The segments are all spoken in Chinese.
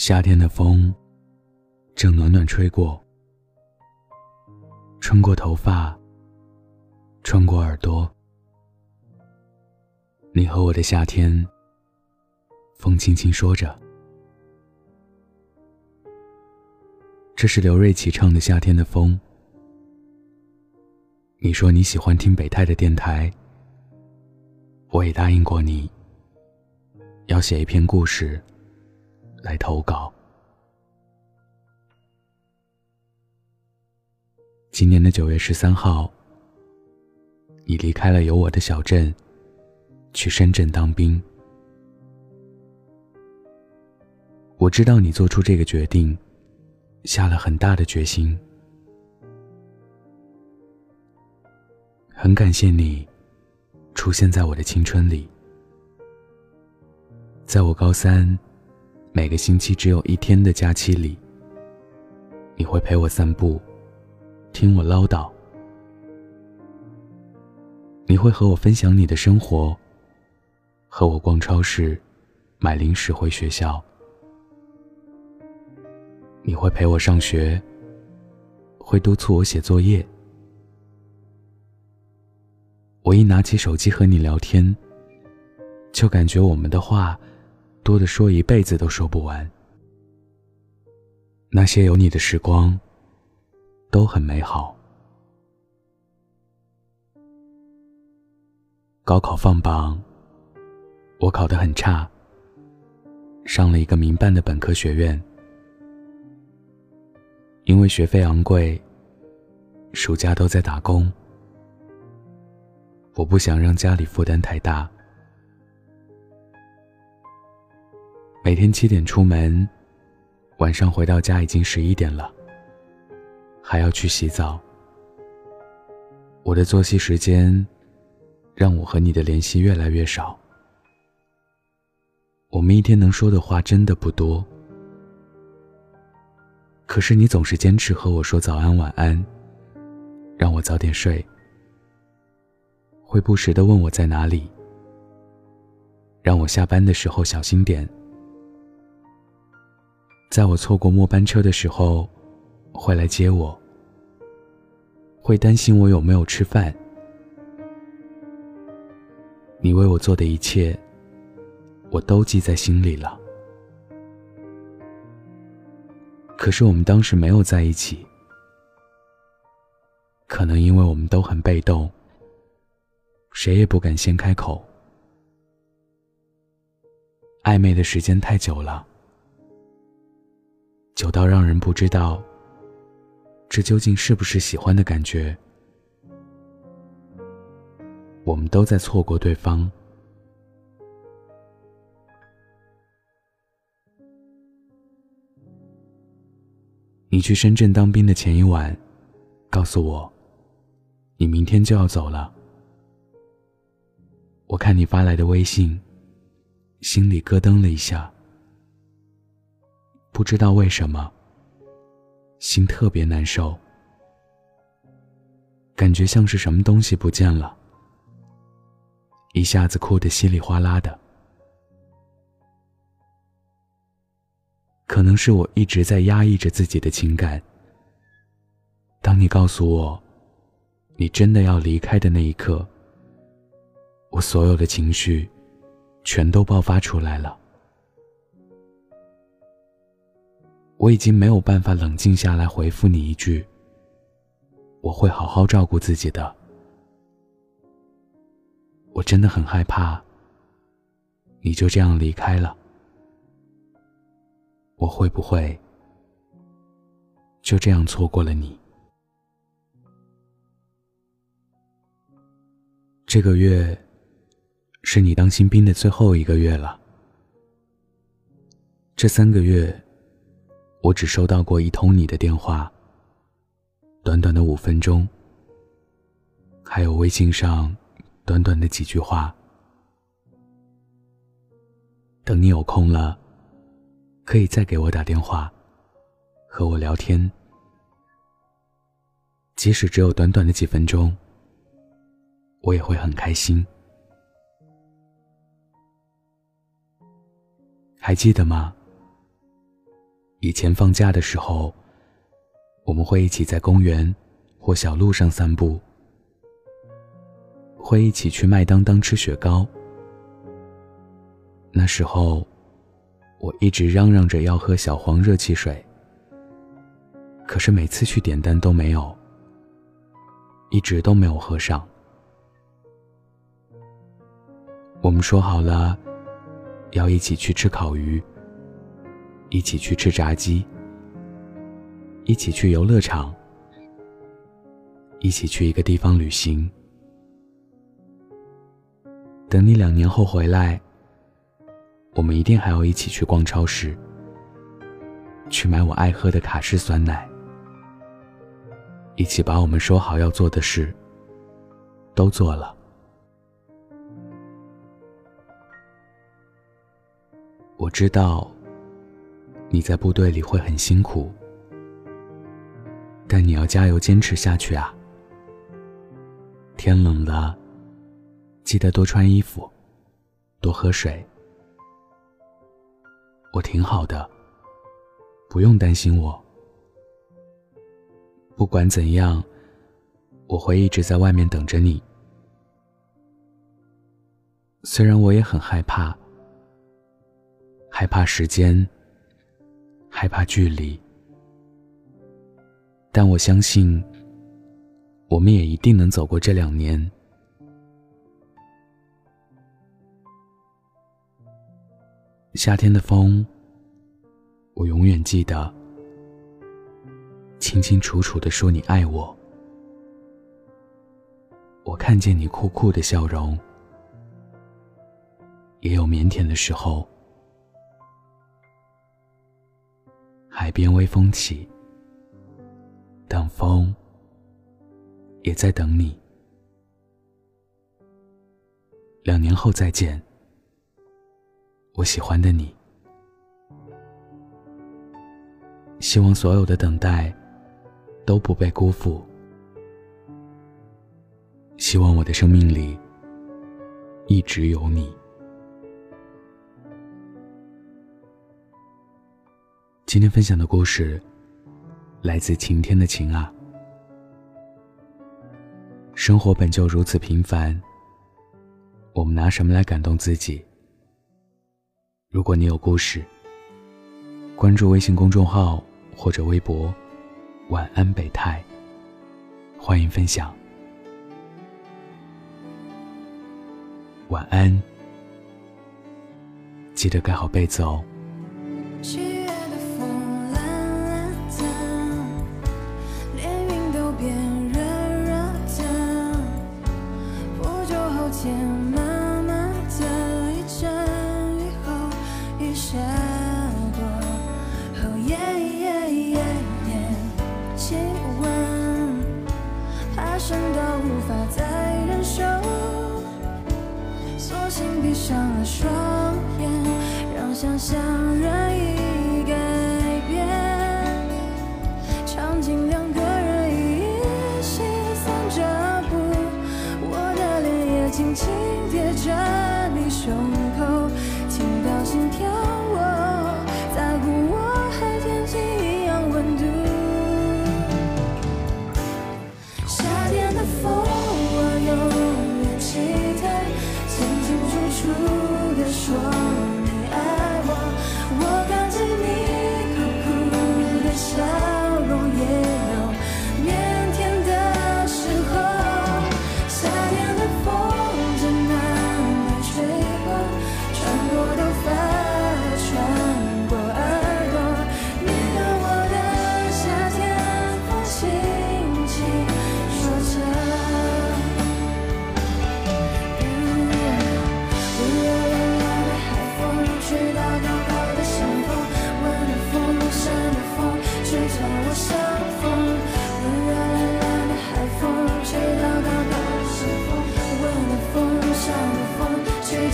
夏天的风正暖暖吹过，穿过头发，穿过耳朵。你和我的夏天，风轻轻说着。这是刘瑞琦唱的《夏天的风》。你说你喜欢听北泰的电台，我也答应过你，要写一篇故事来投稿。今年的九月十三号，你离开了有我的小镇，去深圳当兵。我知道你做出这个决定。下了很大的决心，很感谢你出现在我的青春里。在我高三每个星期只有一天的假期里，你会陪我散步，听我唠叨，你会和我分享你的生活，和我逛超市，买零食回学校。你会陪我上学，会督促我写作业。我一拿起手机和你聊天，就感觉我们的话多的说一辈子都说不完。那些有你的时光都很美好。高考放榜，我考得很差，上了一个民办的本科学院。因为学费昂贵，暑假都在打工。我不想让家里负担太大。每天七点出门，晚上回到家已经十一点了，还要去洗澡。我的作息时间，让我和你的联系越来越少。我们一天能说的话真的不多。可是你总是坚持和我说早安晚安，让我早点睡，会不时的问我在哪里，让我下班的时候小心点，在我错过末班车的时候，会来接我，会担心我有没有吃饭。你为我做的一切，我都记在心里了。可是我们当时没有在一起，可能因为我们都很被动，谁也不敢先开口。暧昧的时间太久了，久到让人不知道这究竟是不是喜欢的感觉。我们都在错过对方。你去深圳当兵的前一晚，告诉我，你明天就要走了。我看你发来的微信，心里咯噔了一下，不知道为什么，心特别难受，感觉像是什么东西不见了，一下子哭得稀里哗啦的。可能是我一直在压抑着自己的情感。当你告诉我，你真的要离开的那一刻，我所有的情绪，全都爆发出来了。我已经没有办法冷静下来回复你一句：“我会好好照顾自己的。”我真的很害怕，你就这样离开了。我会不会就这样错过了你？这个月是你当新兵的最后一个月了。这三个月，我只收到过一通你的电话，短短的五分钟，还有微信上短短的几句话。等你有空了。可以再给我打电话，和我聊天，即使只有短短的几分钟，我也会很开心。还记得吗？以前放假的时候，我们会一起在公园或小路上散步，会一起去麦当当吃雪糕。那时候，我一直嚷嚷着要喝小黄热气水，可是每次去点单都没有，一直都没有喝上。我们说好了，要一起去吃烤鱼。一起去吃炸鸡，一起去游乐场，一起去一个地方旅行。等你两年后回来，我们一定还要一起去逛超市，去买我爱喝的卡士酸奶，一起把我们说好要做的事都做了。我知道。你在部队里会很辛苦，但你要加油坚持下去啊！天冷了，记得多穿衣服，多喝水。我挺好的，不用担心我。不管怎样，我会一直在外面等着你。虽然我也很害怕，害怕时间。害怕距离，但我相信，我们也一定能走过这两年。夏天的风，我永远记得，清清楚楚的说你爱我。我看见你酷酷的笑容，也有腼腆的时候。海边微风起，等风也在等你。两年后再见，我喜欢的你。希望所有的等待都不被辜负。希望我的生命里一直有你。今天分享的故事，来自晴天的晴啊。生活本就如此平凡，我们拿什么来感动自己？如果你有故事，关注微信公众号或者微博“晚安北泰”，欢迎分享。晚安，记得盖好被子哦。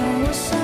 我想。